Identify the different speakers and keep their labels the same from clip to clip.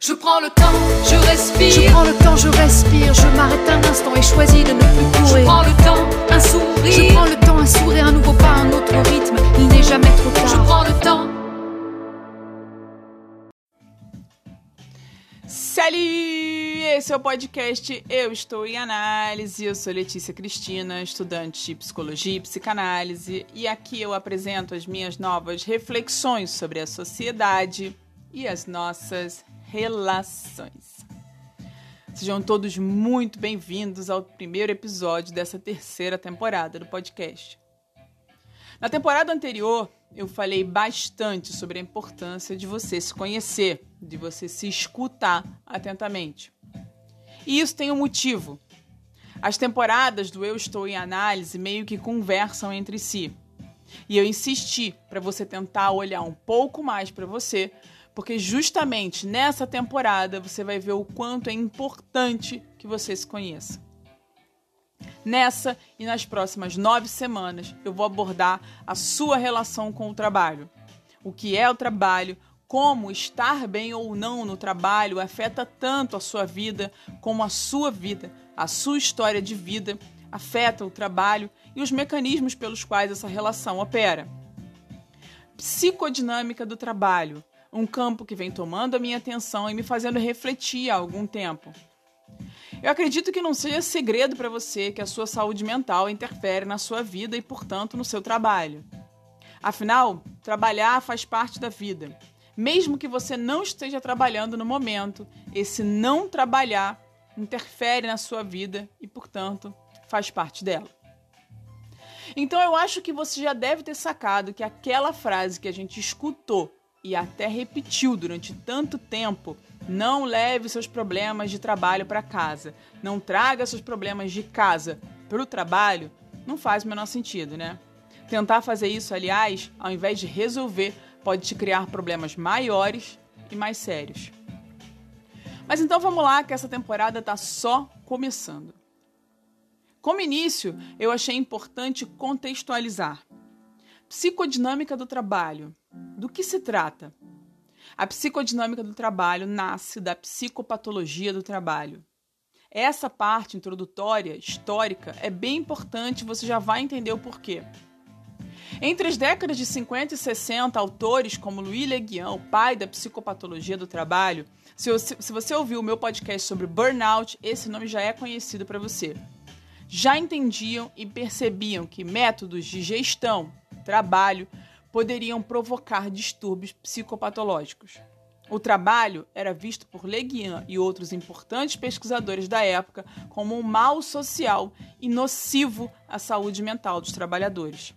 Speaker 1: Je prends le temps, je respire.
Speaker 2: Je prends le temps, je respire, je m'arrête un instant et choisis de ne plus courir.
Speaker 1: Je prends le temps, un sourire.
Speaker 2: Je prends le temps, un sourire, un nouveau pas, un autre rythme. Il n'est jamais trop tard.
Speaker 1: Je prends le temps.
Speaker 3: Salut! Esse é o podcast Eu Estou em Análise. Eu sou Letícia Cristina, estudante de psicologia e psicanálise, e aqui eu apresento as minhas novas reflexões sobre a sociedade e as nossas relações. Sejam todos muito bem-vindos ao primeiro episódio dessa terceira temporada do podcast. Na temporada anterior, eu falei bastante sobre a importância de você se conhecer, de você se escutar atentamente. E isso tem um motivo. As temporadas do Eu Estou em Análise meio que conversam entre si. E eu insisti para você tentar olhar um pouco mais para você porque justamente nessa temporada você vai ver o quanto é importante que você se conheça. Nessa e nas próximas nove semanas eu vou abordar a sua relação com o trabalho. O que é o trabalho, como estar bem ou não no trabalho afeta tanto a sua vida como a sua vida, a sua história de vida afeta o trabalho e os mecanismos pelos quais essa relação opera. Psicodinâmica do trabalho, um campo que vem tomando a minha atenção e me fazendo refletir há algum tempo. Eu acredito que não seja segredo para você que a sua saúde mental interfere na sua vida e, portanto, no seu trabalho. Afinal, trabalhar faz parte da vida. Mesmo que você não esteja trabalhando no momento, esse não trabalhar interfere na sua vida e, portanto, faz parte dela. Então eu acho que você já deve ter sacado que aquela frase que a gente escutou e até repetiu durante tanto tempo: não leve seus problemas de trabalho para casa, não traga seus problemas de casa para o trabalho, não faz o menor sentido, né? Tentar fazer isso, aliás, ao invés de resolver, pode te criar problemas maiores e mais sérios. Mas então vamos lá, que essa temporada está só começando. Como início, eu achei importante contextualizar. Psicodinâmica do trabalho. Do que se trata? A psicodinâmica do trabalho nasce da psicopatologia do trabalho. Essa parte introdutória, histórica, é bem importante, você já vai entender o porquê. Entre as décadas de 50 e 60, autores como Louis Leguian, o pai da psicopatologia do trabalho, se, se você ouviu o meu podcast sobre burnout, esse nome já é conhecido para você. Já entendiam e percebiam que métodos de gestão, trabalho, poderiam provocar distúrbios psicopatológicos. O trabalho era visto por Leguian e outros importantes pesquisadores da época como um mal social e nocivo à saúde mental dos trabalhadores.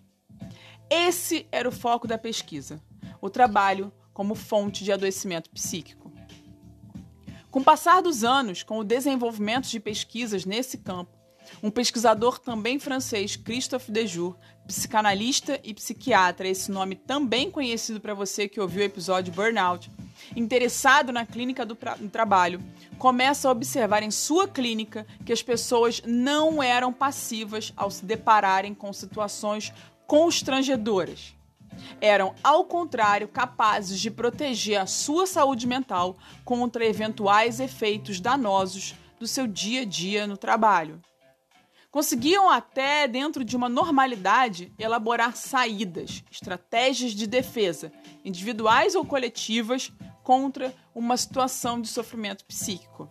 Speaker 3: Esse era o foco da pesquisa: o trabalho como fonte de adoecimento psíquico. Com o passar dos anos, com o desenvolvimento de pesquisas nesse campo, um pesquisador também francês, Christophe Dejour, psicanalista e psiquiatra, esse nome também conhecido para você que ouviu o episódio Burnout, interessado na clínica do no trabalho, começa a observar em sua clínica que as pessoas não eram passivas ao se depararem com situações constrangedoras. Eram, ao contrário, capazes de proteger a sua saúde mental contra eventuais efeitos danosos do seu dia a dia no trabalho conseguiam até, dentro de uma normalidade, elaborar saídas, estratégias de defesa, individuais ou coletivas, contra uma situação de sofrimento psíquico.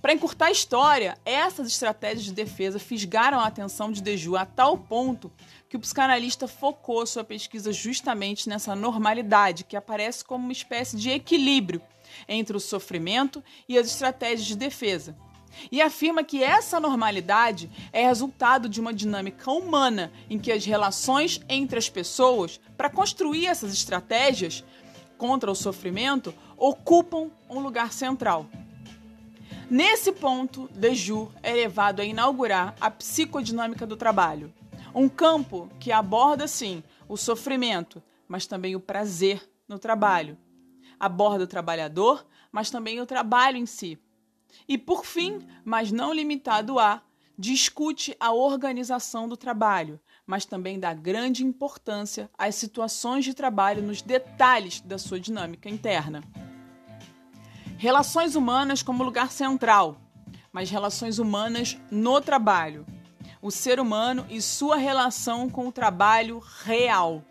Speaker 3: Para encurtar a história, essas estratégias de defesa fisgaram a atenção de Deju a tal ponto que o psicanalista focou sua pesquisa justamente nessa normalidade que aparece como uma espécie de equilíbrio entre o sofrimento e as estratégias de defesa, e afirma que essa normalidade é resultado de uma dinâmica humana em que as relações entre as pessoas, para construir essas estratégias contra o sofrimento, ocupam um lugar central. Nesse ponto, Dejour é levado a inaugurar a psicodinâmica do trabalho, um campo que aborda sim o sofrimento, mas também o prazer no trabalho. Aborda o trabalhador, mas também o trabalho em si e, por fim, mas não limitado a, discute a organização do trabalho, mas também dá grande importância às situações de trabalho nos detalhes da sua dinâmica interna. Relações humanas como lugar central, mas relações humanas no trabalho. O ser humano e sua relação com o trabalho real.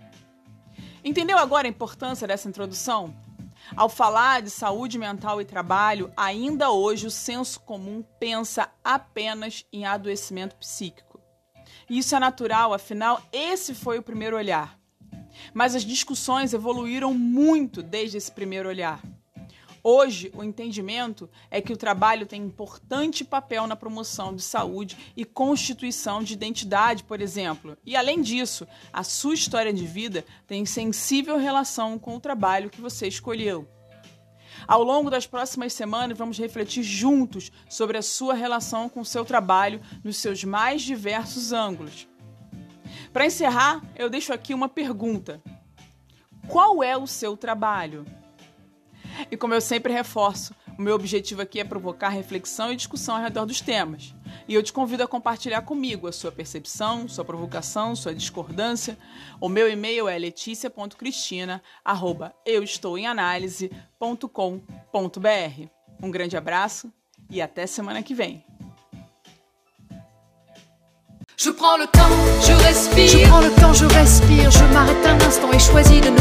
Speaker 3: Entendeu agora a importância dessa introdução? Ao falar de saúde mental e trabalho, ainda hoje o senso comum pensa apenas em adoecimento psíquico. Isso é natural, afinal, esse foi o primeiro olhar. Mas as discussões evoluíram muito desde esse primeiro olhar. Hoje, o entendimento é que o trabalho tem importante papel na promoção de saúde e constituição de identidade, por exemplo. E além disso, a sua história de vida tem sensível relação com o trabalho que você escolheu. Ao longo das próximas semanas, vamos refletir juntos sobre a sua relação com o seu trabalho nos seus mais diversos ângulos. Para encerrar, eu deixo aqui uma pergunta: Qual é o seu trabalho? E como eu sempre reforço, o meu objetivo aqui é provocar reflexão e discussão ao redor dos temas. E eu te convido a compartilhar comigo a sua percepção, sua provocação, sua discordância. O meu e-mail é leticia.cristina@euestouemanalise.com.br. Um grande abraço e até semana que vem.
Speaker 1: Je prends le temps, je respire.
Speaker 2: Je prends le temps, je respire, je m'arrête un instant et choisis de ne